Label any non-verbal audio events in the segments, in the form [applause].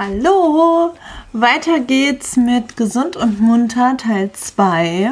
Hallo! Weiter geht's mit Gesund und Munter Teil 2.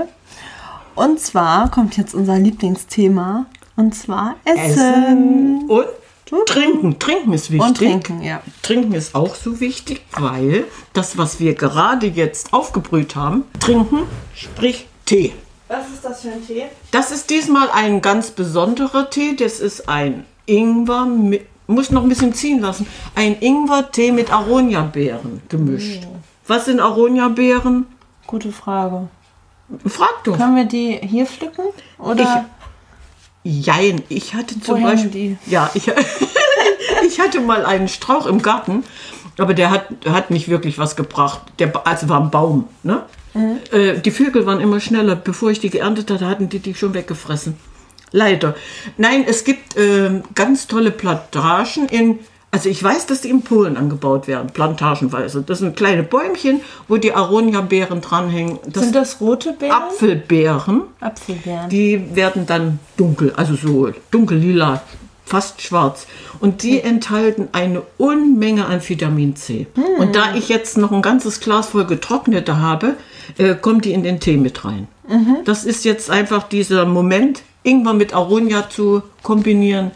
Und zwar kommt jetzt unser Lieblingsthema. Und zwar Essen. Essen und Trinken. Trinken ist wichtig. Und trinken, ja. Trinken ist auch so wichtig, weil das, was wir gerade jetzt aufgebrüht haben, trinken, sprich Tee. Was ist das für ein Tee? Das ist diesmal ein ganz besonderer Tee. Das ist ein Ingwer, mit, muss noch ein bisschen ziehen lassen. Ein Ingwer-Tee mit Aronia-Beeren gemischt. Oh. Was sind Aronia-Beeren? Gute Frage. Frag doch. Können wir die hier pflücken? Oder? Jein, ich hatte zum Beispiel. die? Ja, ich, [laughs] ich hatte mal einen Strauch im Garten, aber der hat, hat nicht wirklich was gebracht. Der, also war ein Baum. Ne? Mhm. Äh, die Vögel waren immer schneller. Bevor ich die geerntet hatte, hatten die die schon weggefressen. Leider. Nein, es gibt ähm, ganz tolle Plantagen in. Also ich weiß, dass die in Polen angebaut werden, plantagenweise. Das sind kleine Bäumchen, wo die Aronia-Beeren dranhängen. Das Sind das rote Beeren? Apfelbeeren. Apfelbeeren. Die werden dann dunkel, also so dunkel-lila, fast schwarz. Und die enthalten eine Unmenge an Vitamin C. Und da ich jetzt noch ein ganzes Glas voll getrocknete habe, äh, kommt die in den Tee mit rein. Das ist jetzt einfach dieser Moment, Ingwer mit Aronia zu kombinieren,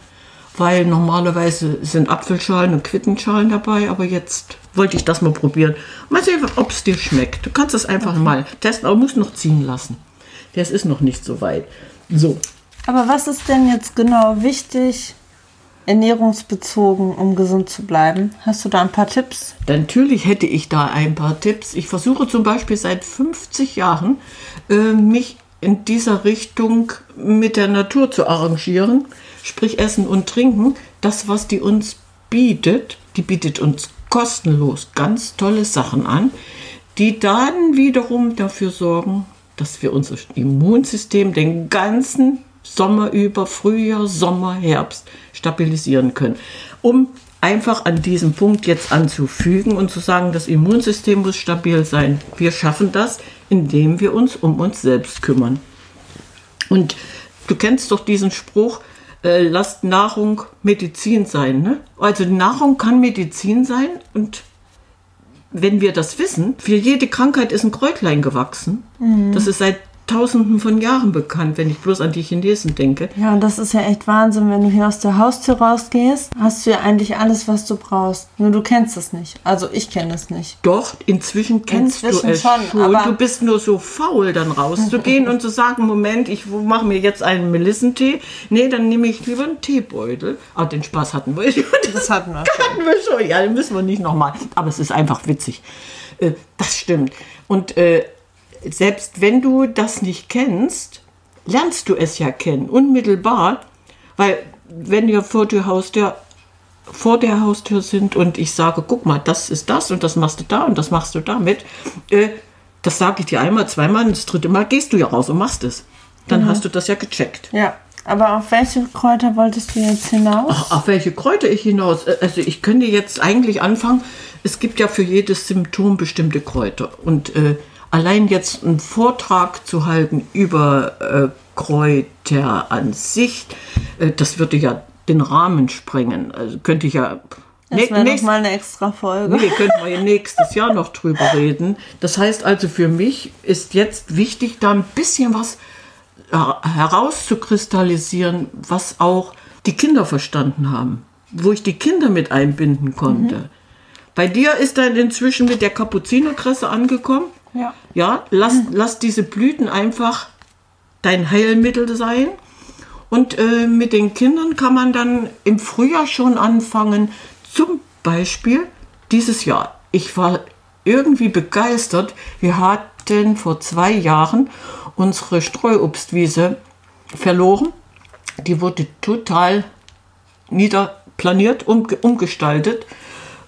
weil normalerweise sind Apfelschalen und Quittenschalen dabei, aber jetzt wollte ich das mal probieren. Mal sehen, ob es dir schmeckt. Du kannst es einfach mal testen, aber musst noch ziehen lassen. Das ist noch nicht so weit. So, Aber was ist denn jetzt genau wichtig, ernährungsbezogen, um gesund zu bleiben? Hast du da ein paar Tipps? Natürlich hätte ich da ein paar Tipps. Ich versuche zum Beispiel seit 50 Jahren, äh, mich in dieser Richtung mit der Natur zu arrangieren, sprich Essen und Trinken. Das, was die uns bietet, die bietet uns kostenlos ganz tolle Sachen an, die dann wiederum dafür sorgen, dass wir unser Immunsystem den ganzen Sommer über, Frühjahr, Sommer, Herbst stabilisieren können. Um einfach an diesem Punkt jetzt anzufügen und zu sagen, das Immunsystem muss stabil sein. Wir schaffen das, indem wir uns um uns selbst kümmern. Und du kennst doch diesen Spruch, äh, lasst Nahrung Medizin sein. Ne? Also Nahrung kann Medizin sein und wenn wir das wissen, für jede Krankheit ist ein Kräutlein gewachsen. Das ist seit Tausenden von Jahren bekannt, wenn ich bloß an die Chinesen denke. Ja, und das ist ja echt Wahnsinn, wenn du hier aus der Haustür rausgehst, hast du ja eigentlich alles, was du brauchst. Nur du kennst es nicht. Also ich kenne es nicht. Doch, inzwischen kennst Inzwischen du es schon, schon. aber- du bist nur so faul, dann rauszugehen [laughs] und zu sagen, Moment, ich mache mir jetzt einen Melissentee. Nee, dann nehme ich lieber einen Teebeutel. Aber den Spaß hatten wir [laughs] schon. Das hatten wir schon. hatten wir schon. Ja, den müssen wir nicht nochmal. Aber es ist einfach witzig. Äh, Das stimmt. Und äh, selbst wenn du das nicht kennst, lernst du es ja kennen, unmittelbar. Weil wenn wir vor der Haustür, vor der Haustür sind und ich sage, guck mal, das ist das und das machst du da und das machst du damit, äh, das sage ich dir einmal, zweimal und das dritte Mal gehst du ja raus und machst es. Dann hast du das ja gecheckt. Ja, aber auf welche Kräuter wolltest du jetzt hinaus? Auf welche Kräuter ich hinaus? Äh, Also ich könnte jetzt eigentlich anfangen. Es gibt ja für jedes Symptom bestimmte Kräuter. Und äh, allein jetzt einen Vortrag zu halten über äh, Kräuter an sich, äh, das würde ja den Rahmen sprengen. Also könnte ich ja. Das wäre nächst- nochmal eine extra Folge. Nee, könnten wir ja nächstes Jahr noch drüber reden. Das heißt also, für mich ist jetzt wichtig, da ein bisschen was äh, herauszukristallisieren, was auch die Kinder verstanden haben, wo ich die Kinder mit einbinden konnte. Bei dir ist dann inzwischen mit der Kapuzinerkresse angekommen. Ja. Ja, lass, lass diese Blüten einfach dein Heilmittel sein. Und äh, mit den Kindern kann man dann im Frühjahr schon anfangen. Zum Beispiel dieses Jahr. Ich war irgendwie begeistert. Wir hatten vor zwei Jahren unsere Streuobstwiese verloren. Die wurde total niederplaniert, umge umgestaltet.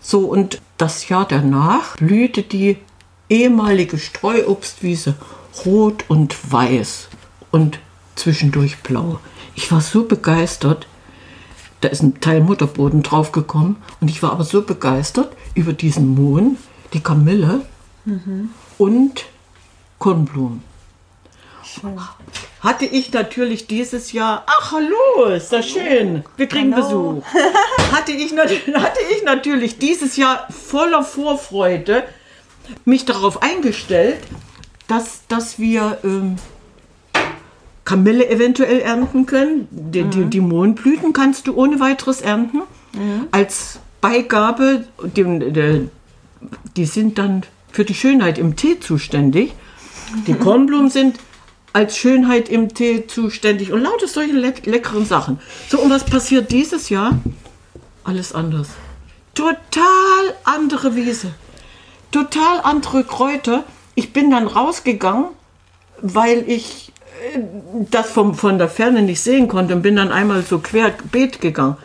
So, und das Jahr danach blühte die ehemalige Streuobstwiese rot und weiß und zwischendurch blau. Ich war so begeistert. Da ist ein Teil Mutterboden draufgekommen und ich war aber so begeistert über diesen Mohn, die Kamille und Kornblumen. hatte ich natürlich dieses Jahr, ach hallo, ist das schön, wir kriegen Hallo. Besuch. Hatte ich, [laughs] hatte ich natürlich dieses Jahr voller Vorfreude mich darauf eingestellt, dass, dass wir ähm, Kamille eventuell ernten können. Die, die, die Mohnblüten kannst du ohne weiteres ernten. Als Beigabe, die, die, die sind dann für die Schönheit im Tee zuständig. Die [laughs] Kornblumen sind als Schönheit im Tee zuständig und lauter solche leck leckeren Sachen. So, und was passiert dieses Jahr? Alles anders. Total andere Wiese. Total andere Kräuter. Ich bin dann rausgegangen, weil ich äh, das vom, von der Ferne nicht sehen konnte und bin dann einmal so querbeet gegangen.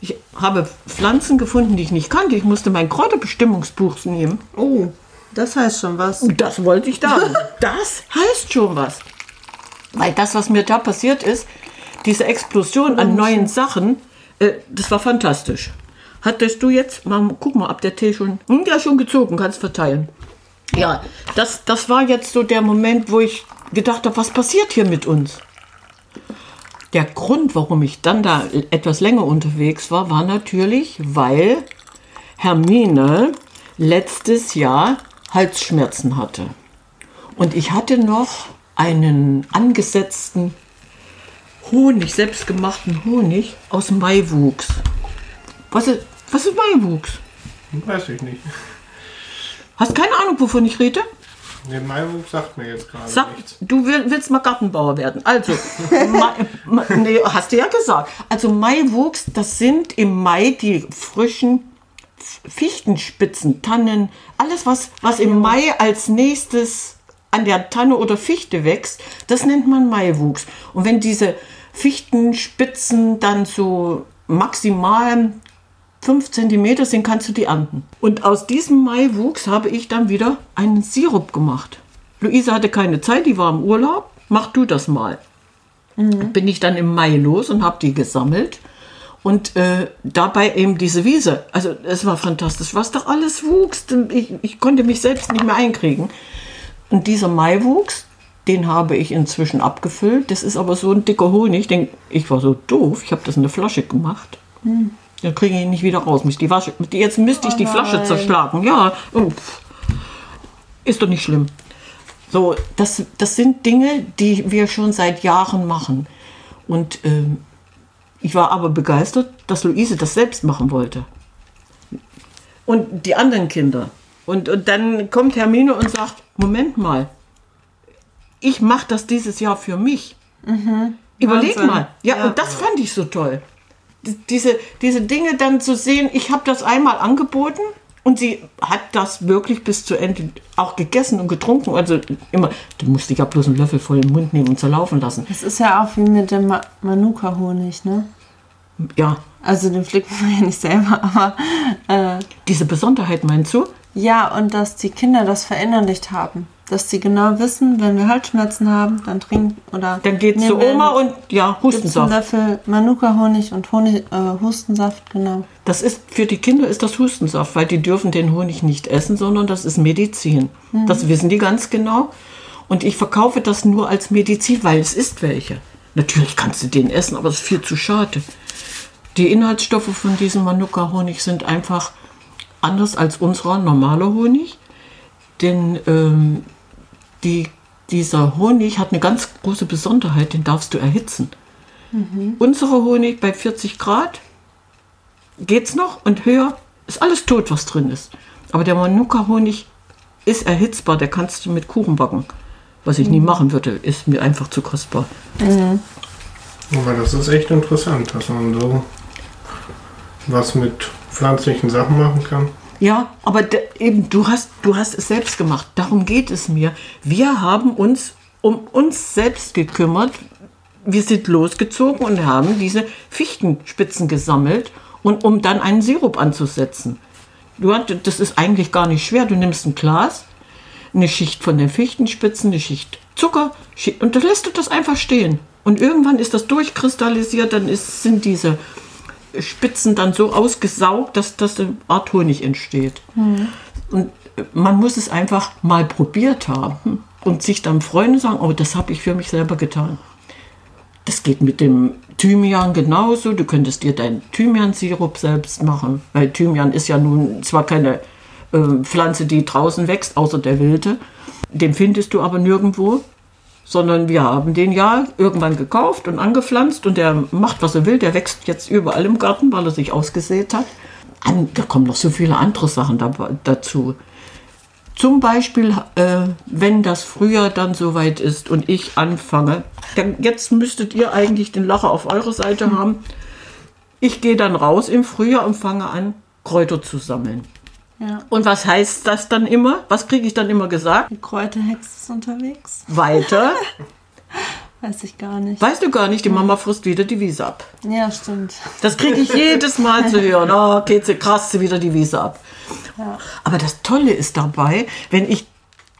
Ich habe Pflanzen gefunden, die ich nicht kannte. Ich musste mein Kräuterbestimmungsbuch nehmen. Oh, das heißt schon was. Das wollte ich da. [laughs] Das heißt schon was. Weil das, was mir da passiert ist, diese Explosion an neuen Sachen, äh, das war fantastisch. Hattest du jetzt, mal, guck mal, ob der Tee schon, hm, ja, schon gezogen, kannst verteilen. Ja, das, das war jetzt so der Moment, wo ich gedacht habe, was passiert hier mit uns? Der Grund, warum ich dann da etwas länger unterwegs war, war natürlich, weil Hermine letztes Jahr Halsschmerzen hatte. Und ich hatte noch einen angesetzten Honig, selbstgemachten Honig aus Maiwuchs. Was ist, was ist Maiwuchs? Weiß ich nicht. Hast keine Ahnung, wovon ich rede? Der Maiwuchs sagt mir jetzt gerade Sag, nichts. du will, willst mal Gartenbauer werden. Also, [laughs] Mai, Ma- nee, hast du ja gesagt. Also Maiwuchs, das sind im Mai die frischen Fichtenspitzen, Tannen, alles was, was im Mai als nächstes an der Tanne oder Fichte wächst, das nennt man Maiwuchs. Und wenn diese Fichtenspitzen dann so maximal 5 cm sind, kannst du die ernten. Und aus diesem Maiwuchs habe ich dann wieder einen Sirup gemacht. Luise hatte keine Zeit, die war im Urlaub. Mach du das mal. Bin ich dann im Mai los und habe die gesammelt. Und äh, dabei eben diese Wiese. Also es war fantastisch, was doch alles wuchs. Ich, ich konnte mich selbst nicht mehr einkriegen. Und dieser Maiwuchs, den habe ich inzwischen abgefüllt. Das ist aber so ein dicker Honig. Den, ich war so doof, ich habe das in eine Flasche gemacht. Dann kriege ich ihn nicht wieder raus. Mich die Wasche, jetzt müsste ich die Flasche nein. zerschlagen. Ja, pff, ist doch nicht schlimm. So, das, das sind Dinge, die wir schon seit Jahren machen. Und ähm, ich war aber begeistert, dass Luise das selbst machen wollte. Und die anderen Kinder. Und, und dann kommt Hermine und sagt, Moment mal, ich mache das dieses Jahr für mich. Überleg Wahnsinn. mal. Ja, Ja. und das fand ich so toll. Diese, diese Dinge dann zu sehen, ich habe das einmal angeboten und sie hat das wirklich bis zu Ende auch gegessen und getrunken. Also immer, du musst dich ja bloß einen Löffel voll im Mund nehmen und zerlaufen lassen. Das ist ja auch wie mit dem Ma Manuka-Honig, ne? Ja, Also den pflückt man ja nicht selber, aber äh, diese Besonderheit meinst du? ja, und dass die Kinder das verinnerlicht haben. Dass sie genau wissen, wenn wir Halsschmerzen haben, dann trinken oder Dann geht's zu Oma und ja, Hustensaft. Löffel Manuka-Honig und Honig, äh, Hustensaft, genau. Das ist für die Kinder ist das Hustensaft, weil die dürfen den Honig nicht essen, sondern das ist Medizin. Das wissen die ganz genau. Und ich verkaufe das nur als Medizin, weil es ist welche. Natürlich kannst du den essen, aber es ist viel zu schade. Die Inhaltsstoffe von diesem Manuka-Honig sind einfach anders als unserer normaler Honig. Denn ähm, die, dieser Honig hat eine ganz große Besonderheit, den darfst du erhitzen. Unsere Honig bei 40 Grad geht's noch und höher ist alles tot, was drin ist. Aber der Manuka-Honig ist erhitzbar, der kannst du mit Kuchen backen. Was ich nie machen würde, ist mir einfach zu kostbar. Aber das ist echt interessant, dass man so was mit pflanzlichen Sachen machen kann. Ja, aber eben, du hast, du hast es selbst gemacht. Darum geht es mir. Wir haben uns um uns selbst gekümmert. Wir sind losgezogen und haben diese Fichtenspitzen gesammelt und um dann einen Sirup anzusetzen. Du, das ist eigentlich gar nicht schwer. Du nimmst ein Glas, eine Schicht von den Fichtenspitzen, eine Schicht Zucker und dann lässt du das einfach stehen. Und irgendwann ist das durchkristallisiert, dann ist, sind diese Spitzen dann so ausgesaugt, dass, eine Art Honig entsteht. Und äh, man muss es einfach mal probiert haben und sich dann freuen und sagen, oh, das habe ich für mich selber getan. Das geht mit dem Thymian genauso. Du könntest dir deinen Thymian-Sirup selbst machen, weil Thymian ist ja nun zwar keine äh, Pflanze, die draußen wächst, außer der wilde. Den findest du aber nirgendwo, sondern wir haben den ja irgendwann gekauft und angepflanzt und der macht, was er will. Der wächst jetzt überall im Garten, weil er sich ausgesät hat. Da kommen noch so viele andere Sachen da, dazu. Zum Beispiel, äh, wenn das Frühjahr dann soweit ist und ich anfange, dann jetzt müsstet ihr eigentlich den Lacher auf eurer Seite haben. Ich gehe dann raus im Frühjahr und fange an, Kräuter zu sammeln. Ja. Und was heißt das dann immer? Was kriege ich dann immer gesagt? Die Kräuterhexe ist unterwegs. Weiter. [laughs] Weiß ich gar nicht. Weißt du gar nicht, die Mama frisst wieder die Wiese ab. Ja, stimmt. Das kriege ich jedes Mal zu hören. [laughs] Oh, geht sie krass sie wieder die Wiese ab. Ja. Aber das Tolle ist dabei, wenn ich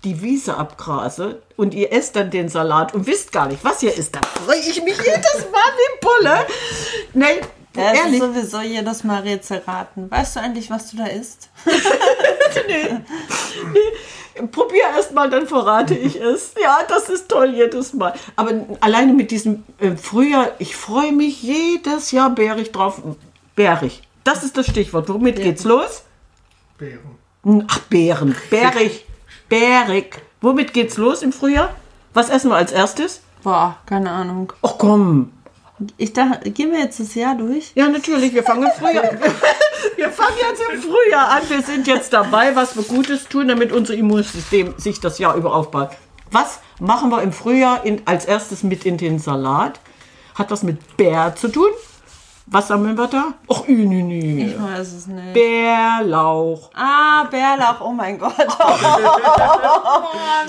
die Wiese abgrase und ihr esst dann den Salat und wisst gar nicht, was ihr isst, dann freue ich mich jedes Mal wie Pulle. [laughs] Nein, Ja, es ehrlich. ist sowieso jedes Mal Rätsel raten. Weißt du eigentlich, was du da isst? [laughs] Probier erst mal, dann verrate ich es. Ja, das ist toll jedes Mal. Aber alleine mit diesem äh, Frühjahr, ich freue mich jedes Jahr bärig drauf. Bärig. Das ist das Stichwort. Womit geht's los? Beeren. Ach, Beeren. Bärig. Bärig. Womit geht's los im Frühjahr? Was essen wir als erstes? Boah, keine Ahnung. Ach komm. Ich dachte, gehen wir jetzt das Jahr durch? Ja, natürlich. Wir fangen im Frühjahr. [laughs] wir fangen jetzt im Frühjahr an. Wir sind jetzt dabei, was wir Gutes tun, damit unser Immunsystem sich das Jahr über aufbaut. Was machen wir im Frühjahr in, als erstes mit in den Salat? Hat was mit Bär zu tun? Was sammeln wir da? Ach, nü, nü, nü. Ich weiß es nicht. Bärlauch. Ah, Bärlauch, oh mein Gott. [laughs]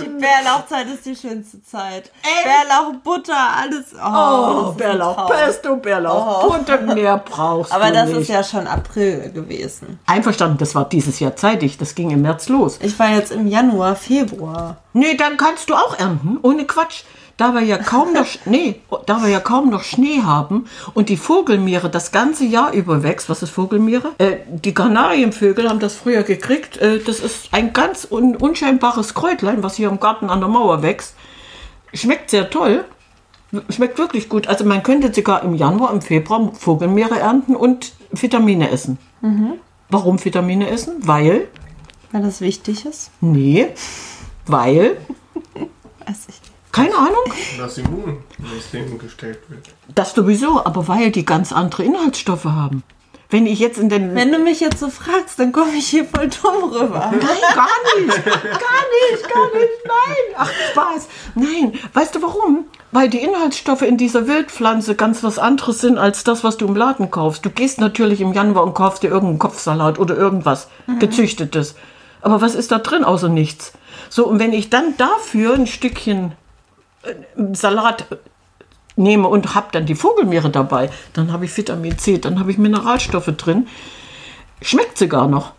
die Bärlauchzeit ist die schönste Zeit. Bärlauch, Butter, alles. Oh, Oh, Bärlauch. Pesto, Bärlauch. Butter, mehr brauchst Aber das nicht. ist ja schon April gewesen. Einverstanden, das war dieses Jahr zeitig. Das ging im März los. Ich war jetzt im Januar, Februar. Nee, dann kannst du auch ernten, ohne Quatsch. Da wir ja kaum noch, nee, da wir ja kaum noch Schnee haben und die Vogelmiere das ganze Jahr über wächst, was ist Vogelmiere? Äh, die Kanarienvögel haben das früher gekriegt. Äh, das ist ein ganz un unscheinbares Kräutlein, was hier im Garten an der Mauer wächst. Schmeckt sehr toll. Schmeckt wirklich gut. Also man könnte sogar im Januar, im Februar Vogelmeere ernten und Vitamine essen. Warum Vitamine essen? Weil, Weil das wichtig ist. nee, weil Weiß ich nicht. keine Ahnung. Das Immunsystem gestellt wird. Das sowieso, aber weil die ganz andere Inhaltsstoffe haben. Wenn ich jetzt in den. Wenn du mich jetzt so fragst, dann komme ich hier voll dumm rüber. Nein, gar nicht. Gar nicht, gar nicht. Nein. Ach, Spaß. Nein. Weißt du warum? Weil die Inhaltsstoffe in dieser Wildpflanze ganz was anderes sind als das, was du im Laden kaufst. Du gehst natürlich im Januar und kaufst dir irgendeinen Kopfsalat oder irgendwas gezüchtetes. Aber was ist da drin außer nichts? So, und wenn ich dann dafür ein Stückchen äh, Salat nehme und habe dann die Vogelmeere dabei, dann habe ich Vitamin C, dann habe ich Mineralstoffe drin. Schmeckt sogar noch.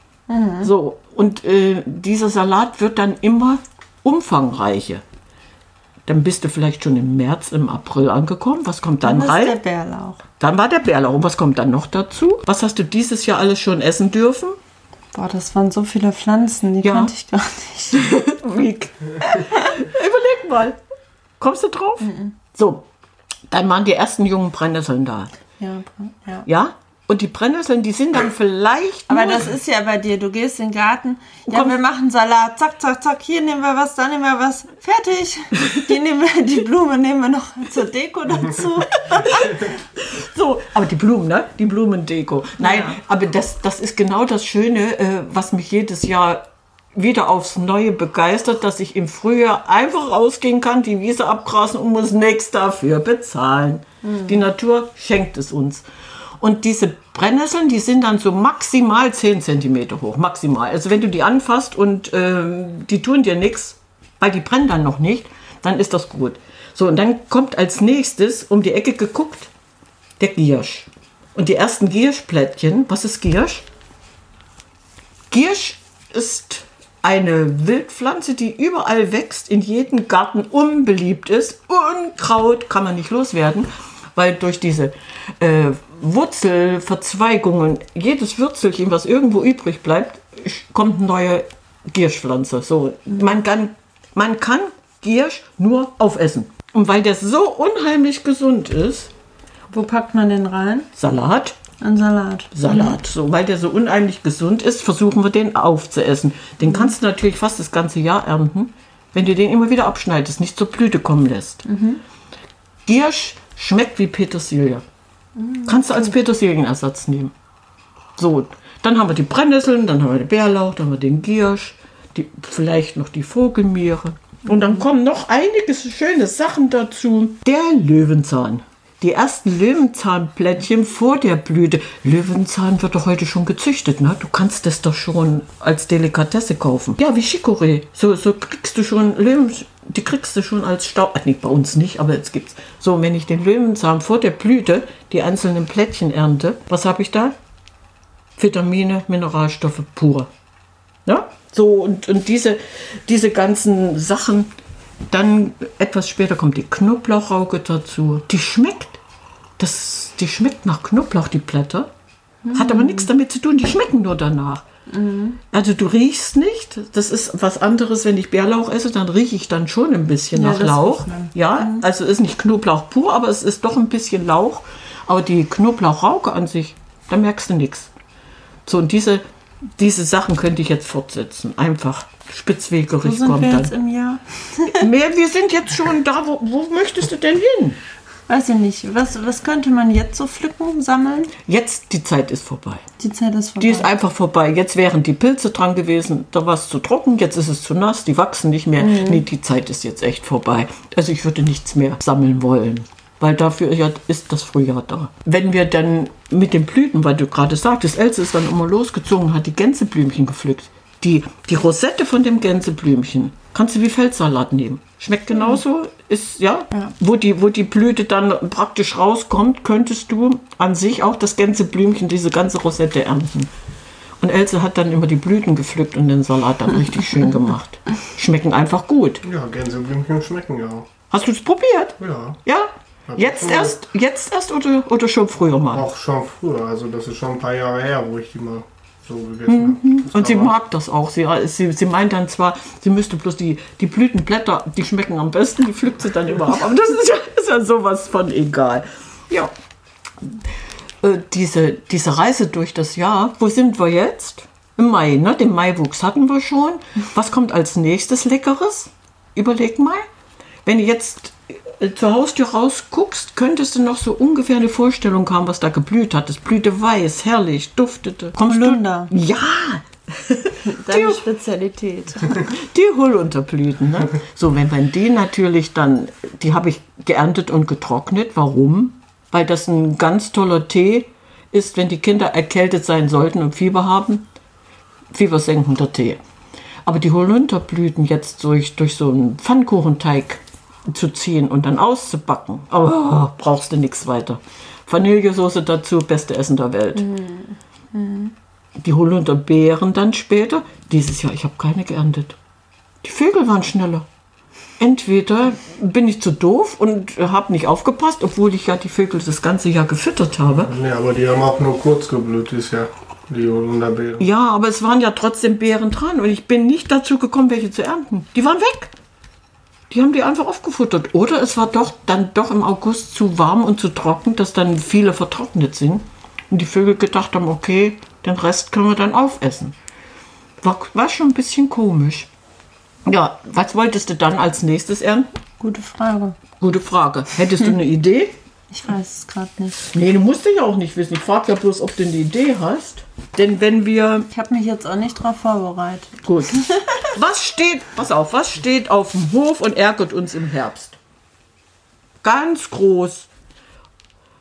So, und äh, dieser Salat wird dann immer umfangreicher. Dann bist du vielleicht schon im März, im April angekommen. Was kommt dann, ist rein? der Bärlauch. Dann war der Bärlauch. Und was kommt dann noch dazu? Was hast du dieses Jahr alles schon essen dürfen? Boah, das waren so viele Pflanzen, die Ja. kannte ich gar nicht. [laughs] Week. Überleg mal. Kommst du drauf? So, dann waren die ersten jungen Brennnesseln da. Ja, ja. Ja? Und die Brennnesseln, die sind dann vielleicht. Aber das ist ja bei dir, du gehst in den Garten, ja, Komm. wir machen Salat, zack, zack, zack, hier nehmen wir was, da nehmen wir was, fertig. [laughs] Die, nehmen wir, die Blume nehmen wir noch zur Deko dazu. [laughs] So, aber die Blumen, ne? Die Blumendeko. Nein, Ja. aber das, das ist genau das Schöne, äh, was mich jedes Jahr wieder aufs Neue begeistert, dass ich im Frühjahr einfach rausgehen kann, die Wiese abgrasen und muss nichts dafür bezahlen. Die Natur schenkt es uns. Und diese Brennnesseln, die sind dann so maximal 10 cm hoch, maximal. Also wenn du die anfasst und ähm, die tun dir nichts, weil die brennen dann noch nicht, dann ist das gut. So, und dann kommt als nächstes um die Ecke geguckt der Giersch. Und die ersten Gierschplättchen, was ist Giersch? Giersch ist eine Wildpflanze, die überall wächst, in jedem Garten unbeliebt ist. Unkraut kann man nicht loswerden, weil durch diese äh, Wurzelverzweigungen, jedes Würzelchen, was irgendwo übrig bleibt, kommt eine neue Gierschpflanze. So, man kann, man kann Giersch nur aufessen. Und weil der so unheimlich gesund ist, Wo packt man den rein? Salat, In Salat. Salat, so, weil der so unheimlich gesund ist, versuchen wir den aufzuessen. Den kannst du natürlich fast das ganze Jahr ernten, wenn du den immer wieder abschneidest, nicht zur Blüte kommen lässt. Giersch schmeckt wie Petersilie. Kannst du als Petersilienersatz nehmen. So, dann haben wir die Brennnesseln, dann haben wir den Bärlauch, dann haben wir den Giersch, die, vielleicht noch die Vogelmiere. Und dann kommen noch einige schöne Sachen dazu. Der Löwenzahn. Die ersten Löwenzahnplättchen vor der Blüte. Löwenzahn wird doch heute schon gezüchtet, ne? Du kannst das doch schon als Delikatesse kaufen. Ja, wie Chicorée. So, so kriegst du schon Löwen, die kriegst du schon als Staub. Ach, nicht bei uns nicht, aber jetzt gibt's. So, wenn ich den Löwenzahn vor der Blüte, die einzelnen Plättchen ernte, was habe ich da? Vitamine, Mineralstoffe pur. Ja? So, und, und diese, diese ganzen Sachen, dann etwas später kommt die Knoblauchrauke dazu. Die schmeckt. Das, die schmeckt nach Knoblauch, die Blätter. Hat aber nichts damit zu tun, die schmecken nur danach. Also du riechst nicht. Das ist was anderes, wenn ich Bärlauch esse, dann rieche ich dann schon ein bisschen Ja, nach Lauch. Ja, also ist nicht Knoblauch pur, aber es ist doch ein bisschen Lauch. Aber die Knoblauchrauke an sich, da merkst du nichts. So, und diese, diese Sachen könnte ich jetzt fortsetzen. Einfach spitzwegerig sind kommt wir jetzt dann. im Jahr? Mehr, wir sind jetzt schon da, wo, wo möchtest du denn hin? Weiß ich nicht. Was, was könnte man jetzt so pflücken, sammeln? Jetzt, die Zeit ist vorbei. Die Zeit ist vorbei. Die ist einfach vorbei. Jetzt wären die Pilze dran gewesen, da war es zu trocken, jetzt ist es zu nass, die wachsen nicht mehr. Nee, die Zeit ist jetzt echt vorbei. Also ich würde nichts mehr sammeln wollen. Weil dafür ist das Frühjahr da. Wenn wir dann mit den Blüten, weil du gerade sagtest, Else ist dann immer losgezogen, hat die Gänseblümchen gepflückt. Die, die Rosette von dem Gänseblümchen kannst du wie Feldsalat nehmen. Schmeckt genauso, ist ja, Ja. Wo, die, wo die Blüte dann praktisch rauskommt, könntest du an sich auch das Gänseblümchen, diese ganze Rosette ernten. Und Else hat dann immer die Blüten gepflückt und den Salat dann richtig [laughs] schön gemacht. Schmecken einfach gut. Ja, Gänseblümchen schmecken ja auch. Hast du es probiert? Ja, Ja? Hab Jetzt erst, jetzt erst oder, oder schon früher mal? auch schon früher. Also das ist schon ein paar Jahre her, wo ich die mal so gegessen habe. Mhm. Und sie mag das auch. Sie, sie, sie meint dann zwar, sie müsste bloß die, die Blütenblätter, die schmecken am besten, die pflückt sie dann immer ab. Aber das ist ja, ist ja sowas von egal. Ja. Äh, diese, diese Reise durch das Jahr, wo sind wir jetzt? Im Mai, ne? Den Maiwuchs hatten wir schon. Was kommt als nächstes Leckeres? Überleg mal. Wenn du jetzt äh, zur Haustür rausguckst, könntest du noch so ungefähr eine Vorstellung haben, was da geblüht hat. Es blühte weiß, herrlich, duftete. Kommst Holunder. Du? Ja, [laughs] Deine Spezialität. [laughs] die Hollunterblüten. Ne? So, wenn man die natürlich dann, die habe ich geerntet und getrocknet. Warum? Weil das ein ganz toller Tee ist, wenn die Kinder erkältet sein sollten und Fieber haben. Fiebersenkender Tee. Aber die Holunderblüten jetzt durch, durch so einen Pfannkuchenteig zu ziehen und dann auszubacken, oh, brauchst du nichts weiter. Vanillesoße dazu, beste Essen der Welt. Die Holunderbeeren dann später. Dieses Jahr, ich habe keine geerntet. Die Vögel waren schneller. Entweder bin ich zu doof und habe nicht aufgepasst, obwohl ich ja die Vögel das ganze Jahr gefüttert habe. Nee, aber die haben auch nur kurz geblüht dieses Jahr. Die Holunderbeeren. Ja, aber es waren ja trotzdem Beeren dran und ich bin nicht dazu gekommen, welche zu ernten. Die waren weg. Die haben die einfach aufgefuttert. Oder es war doch dann doch im August zu warm und zu trocken, dass dann viele vertrocknet sind. Und die Vögel gedacht haben, okay, den Rest können wir dann aufessen. War, war schon ein bisschen komisch. Ja, was wolltest du dann als nächstes ernten? Gute Frage. Gute Frage. Hättest du eine [laughs] Idee? Ich weiß es gerade nicht. Nee, du musst ja auch nicht wissen. Ich frage ja bloß, ob du eine Idee hast. Denn wenn wir Ich habe mich jetzt auch nicht darauf vorbereitet. Gut. [laughs] Was steht, pass auf, was steht auf dem Hof und ärgert uns im Herbst? Ganz groß.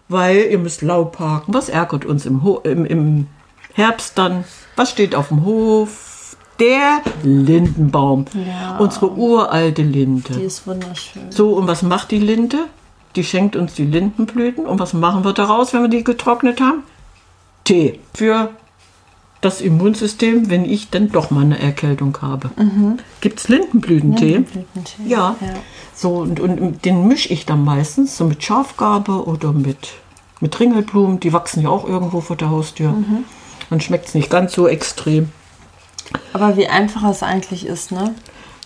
Weil ihr müsst Laub parken. Was ärgert uns im, Ho im, im Herbst dann? Was steht auf dem Hof? Der Lindenbaum. Ja. Unsere uralte Linde. Die ist wunderschön. So, und was macht die Linde? Die schenkt uns die Lindenblüten. Und was machen wir daraus, wenn wir die getrocknet haben? Tee. Für das Immunsystem, wenn ich dann doch mal eine Erkältung habe. Gibt es Lindenblütentee? Lindenblütentee. Ja. ja. So, und, und den mische ich dann meistens so mit Schafgarbe oder mit, mit Ringelblumen. Die wachsen ja auch irgendwo vor der Haustür. Dann schmeckt es nicht ganz so extrem. Aber wie einfach es eigentlich ist, ne?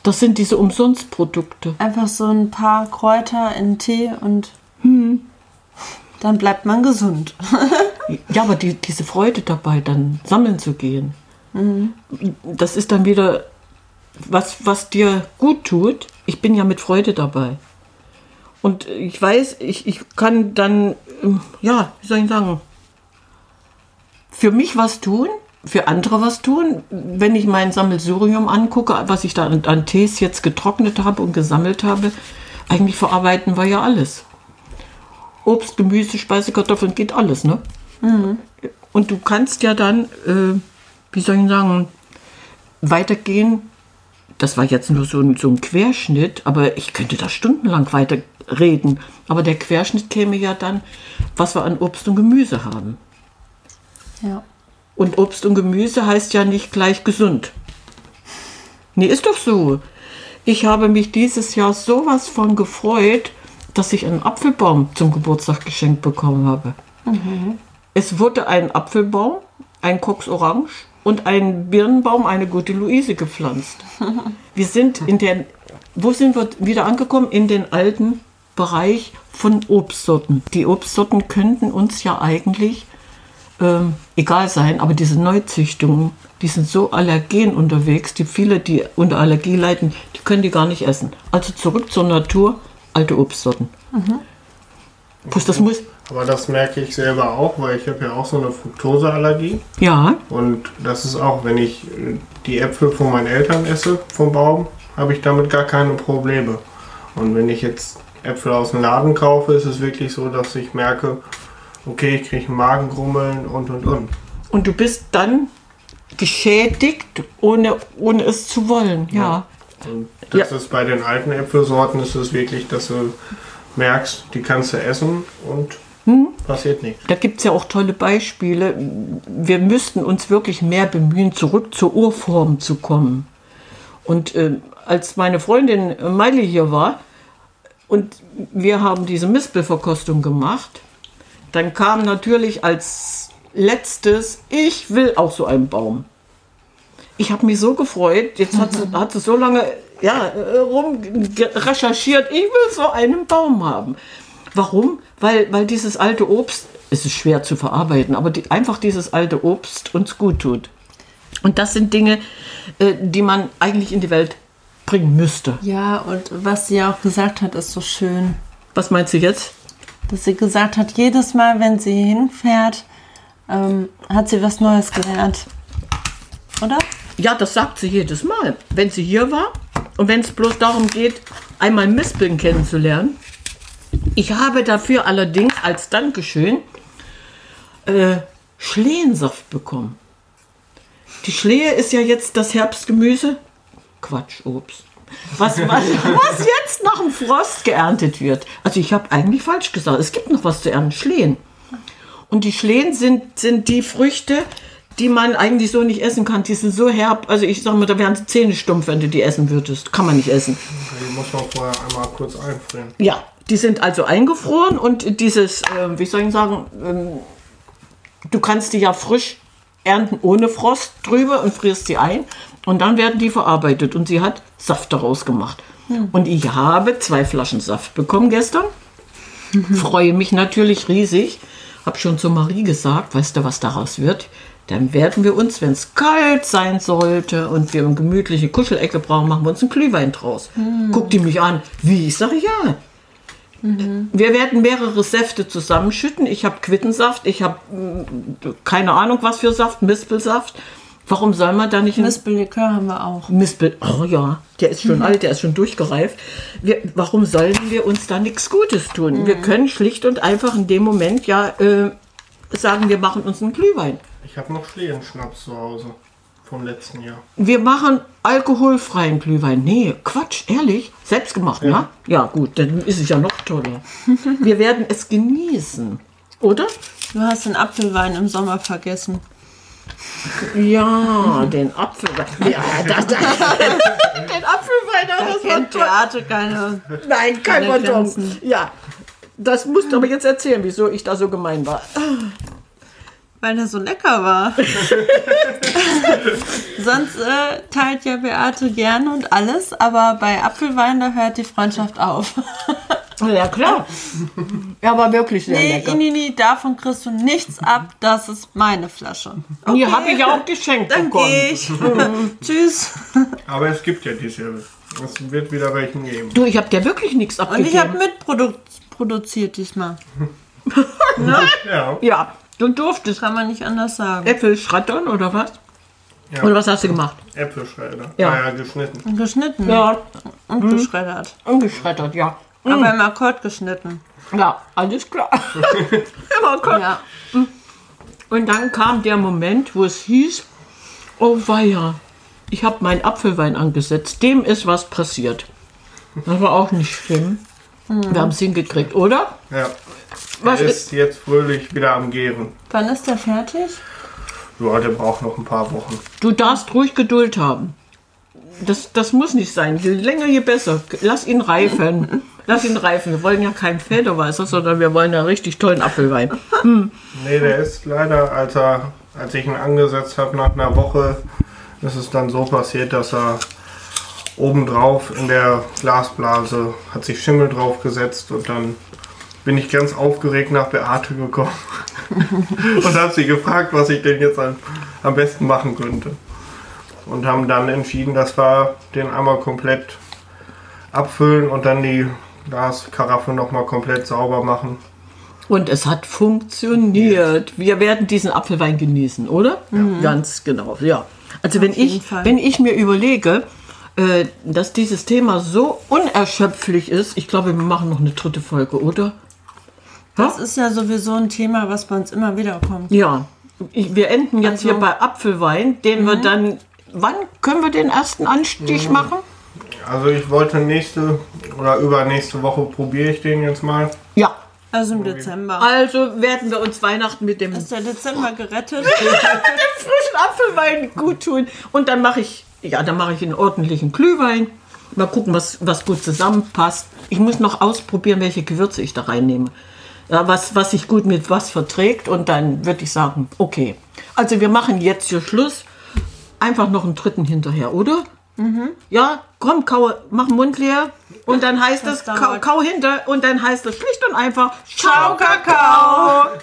Das sind diese Umsonstprodukte. Einfach so ein paar Kräuter in Tee und dann bleibt man gesund. [laughs] Ja, aber die, diese Freude dabei, dann sammeln zu gehen, das ist dann wieder was, was dir gut tut. Ich bin ja mit Freude dabei. Und ich weiß, ich, ich kann dann, ähm, ja, wie soll ich sagen, für mich was tun, für andere was tun. Wenn ich mein Sammelsurium angucke, was ich da an, an Tees jetzt getrocknet habe und gesammelt habe, eigentlich verarbeiten wir ja alles. Obst, Gemüse, Speisekartoffeln, geht alles, ne? Und du kannst ja dann, äh, wie soll ich sagen, weitergehen. Das war jetzt nur so ein, so ein Querschnitt, aber ich könnte da stundenlang weiter reden. Aber der Querschnitt käme ja dann, was wir an Obst und Gemüse haben. Ja. Und Obst und Gemüse heißt ja nicht gleich gesund. Nee, ist doch so. Ich habe mich dieses Jahr sowas von gefreut, dass ich einen Apfelbaum zum Geburtstag geschenkt bekommen habe. Es wurde ein Apfelbaum, ein Cox Orange und ein Birnenbaum, eine gute Luise gepflanzt. [laughs] Wir sind in den, wo sind wir wieder angekommen? In den alten Bereich von Obstsorten. Die Obstsorten könnten uns ja eigentlich ähm, egal sein, aber diese Neuzüchtungen, die sind so allergen unterwegs, die viele, die unter Allergie leiden, die können die gar nicht essen. Also zurück zur Natur, alte Obstsorten. Plus das muss, Aber das merke ich selber auch, weil ich habe ja auch so eine Fructoseallergie. ja, Und das ist auch, wenn ich äh, die Äpfel von meinen Eltern esse, vom Baum, habe ich damit gar keine Probleme. Und wenn ich jetzt Äpfel aus dem Laden kaufe, ist es wirklich so, dass ich merke, okay, ich kriege Magengrummeln und und und. und du bist dann geschädigt, ohne, ohne es zu wollen, ja. Und das ist bei den alten Äpfelsorten ist es wirklich, dass du merkst, die kannst du essen und passiert nichts. Da gibt es ja auch tolle Beispiele. Wir müssten uns wirklich mehr bemühen, zurück zur Urform zu kommen. Und äh, als meine Freundin Meili hier war und wir haben diese Mispelverkostung gemacht, dann kam natürlich als letztes, ich will auch so einen Baum. Ich habe mich so gefreut, jetzt hat sie, hat sie so lange ja, äh, rum recherchiert, ich will so einen Baum haben. Warum? Weil, weil dieses alte Obst, es ist schwer zu verarbeiten, aber die, einfach dieses alte Obst uns gut tut. Und das sind Dinge, äh, die man eigentlich in die Welt bringen müsste. Ja, und was sie auch gesagt hat, ist so schön. Was meinst du jetzt? Dass sie gesagt hat, jedes Mal, wenn sie hinfährt, ähm, hat sie was Neues gelernt. Oder? Ja, das sagt sie jedes Mal, wenn sie hier war und wenn es bloß darum geht, einmal Mispeln kennenzulernen. Ich habe dafür allerdings als Dankeschön äh, Schlehensaft bekommen. Die Schlehe ist ja jetzt das Herbstgemüse. Quatsch, Obst. Was, was, was jetzt nach dem Frost geerntet wird. Also ich habe eigentlich falsch gesagt. Es gibt noch was zu ernten. Schlehen. Und die Schlehen sind, sind die Früchte, die man eigentlich so nicht essen kann. Die sind so herb. Also ich sag mal, da wären Zähne stumpf, wenn du die essen würdest. Kann man nicht essen. Die muss man vorher einmal kurz einfrieren. Ja, die sind also eingefroren und dieses, äh, wie soll ich sagen, ähm, du kannst die ja frisch ernten ohne Frost drüber und frierst sie ein und dann werden die verarbeitet und sie hat Saft daraus gemacht. Und ich habe zwei Flaschen Saft bekommen gestern. Freue mich natürlich riesig. Hab schon zu Marie gesagt, weißt du, was daraus wird? Dann werden wir uns, wenn es kalt sein sollte und wir eine gemütliche Kuschelecke brauchen, machen wir uns einen Glühwein draus. Guckt die mich an. Wie? Ich sage ja. Wir werden mehrere Säfte zusammenschütten. Ich habe Quittensaft, ich habe mm, keine Ahnung was für Saft, Mispelsaft. Warum soll man da nicht Mispellikör haben wir auch. Mispel? Oh ja, der ist schon alt, der ist schon durchgereift. Wir, warum sollen wir uns da nichts Gutes tun? Wir können schlicht und einfach in dem Moment ja äh, sagen, wir machen uns einen Glühwein. Ich habe noch Schlehenschnaps zu Hause vom letzten Jahr. Wir machen alkoholfreien Glühwein. Nee, Quatsch, ehrlich? Selbstgemacht, ja? Ja. Ja, gut, dann ist es ja noch toller. [laughs] Wir werden es genießen, oder? Du hast den Apfelwein im Sommer vergessen. Ja, den Apfelwein. Ja, das, das, [laughs] den Apfelwein, aber das war Kennt toll. Theater keine. Nein, kein Pardon. Ja, das musst du aber jetzt erzählen, wieso ich da so gemein war. Weil der so lecker war. [laughs] Sonst äh, teilt ja Beate gerne und alles, aber bei Apfelwein, da hört die Freundschaft auf. [laughs] Ja, klar. Er war wirklich sehr Nee, lecker. nee, nee, davon kriegst du nichts ab, das ist meine Flasche. Die habe ich auch geschenkt Dann bekommen. gehe ich. [laughs] Tschüss. Aber es gibt ja dieselbe. Es wird wieder welchen geben. Du, ich habe dir wirklich nichts Und abgegeben. ich habe mitproduziert diesmal. Ja. ja, du durftest Kann man nicht anders sagen. Äpfel schreddern oder was? Ja. Oder was hast du gemacht? Äpfelschredder. Ja. Ah ja, geschnitten. Und geschnitten Ja, und geschreddert. ungeschreddert, ja. Aber im Akkord geschnitten. Ja, alles klar. [laughs] Immer Gott. Ja. Und dann kam der Moment, wo es hieß, oh weia, ich habe meinen Apfelwein angesetzt, dem ist was passiert. Das war auch nicht schlimm. Wir haben es hingekriegt, oder? Ja. Was er ist, jetzt fröhlich wieder am Gären. Wann ist der fertig? Ja, der braucht noch ein paar Wochen. du darfst ruhig Geduld haben. Das, das muss nicht sein. Je länger, je besser. Lass ihn reifen. Lass ihn reifen. Wir wollen ja keinen Federweißer, sondern wir wollen ja richtig tollen Apfelwein. Nee, der ist leider, als, er, als ich ihn angesetzt habe, nach einer Woche, ist es dann so passiert, dass er obendrauf in der Glasblase hat sich Schimmel drauf gesetzt und dann bin ich ganz aufgeregt nach Beate gekommen [laughs] und habe sie gefragt, was ich denn jetzt am, am besten machen könnte. Und haben dann entschieden, dass wir den einmal komplett abfüllen und dann die Glaskaraffe nochmal komplett sauber machen. Und es hat funktioniert. Wir werden diesen Apfelwein genießen, oder? Ganz genau, ja. Also wenn ich, Fall. wenn ich mir überlege, äh, dass dieses Thema so unerschöpflich ist, ich glaube, wir machen noch eine dritte Folge, oder? Das ist ja sowieso ein Thema, was bei uns immer wieder kommt. Ja. Ich, wir enden jetzt Also- hier bei Apfelwein, den wir dann. Wann können wir den ersten Anstich machen? Also ich wollte nächste oder übernächste Woche probiere ich den jetzt mal. Ja. Also im Dezember. Also werden wir uns Weihnachten mit dem Ist der Dezember gerettet? [laughs] frischen Apfelwein gut tun. Und dann mache ich, ja, dann mache ich einen ordentlichen Glühwein. Mal gucken, was, was gut zusammenpasst. Ich muss noch ausprobieren, welche Gewürze ich da reinnehme. Ja, was, was sich gut mit was verträgt. Und dann würde ich sagen, okay. Also wir machen jetzt hier Schluss. Einfach noch einen dritten hinterher, oder? Ja, komm, kau, mach den Mund leer. Und dann heißt Das es, kau, kau hinter. Und dann heißt es schlicht und einfach, ciao, Kakao.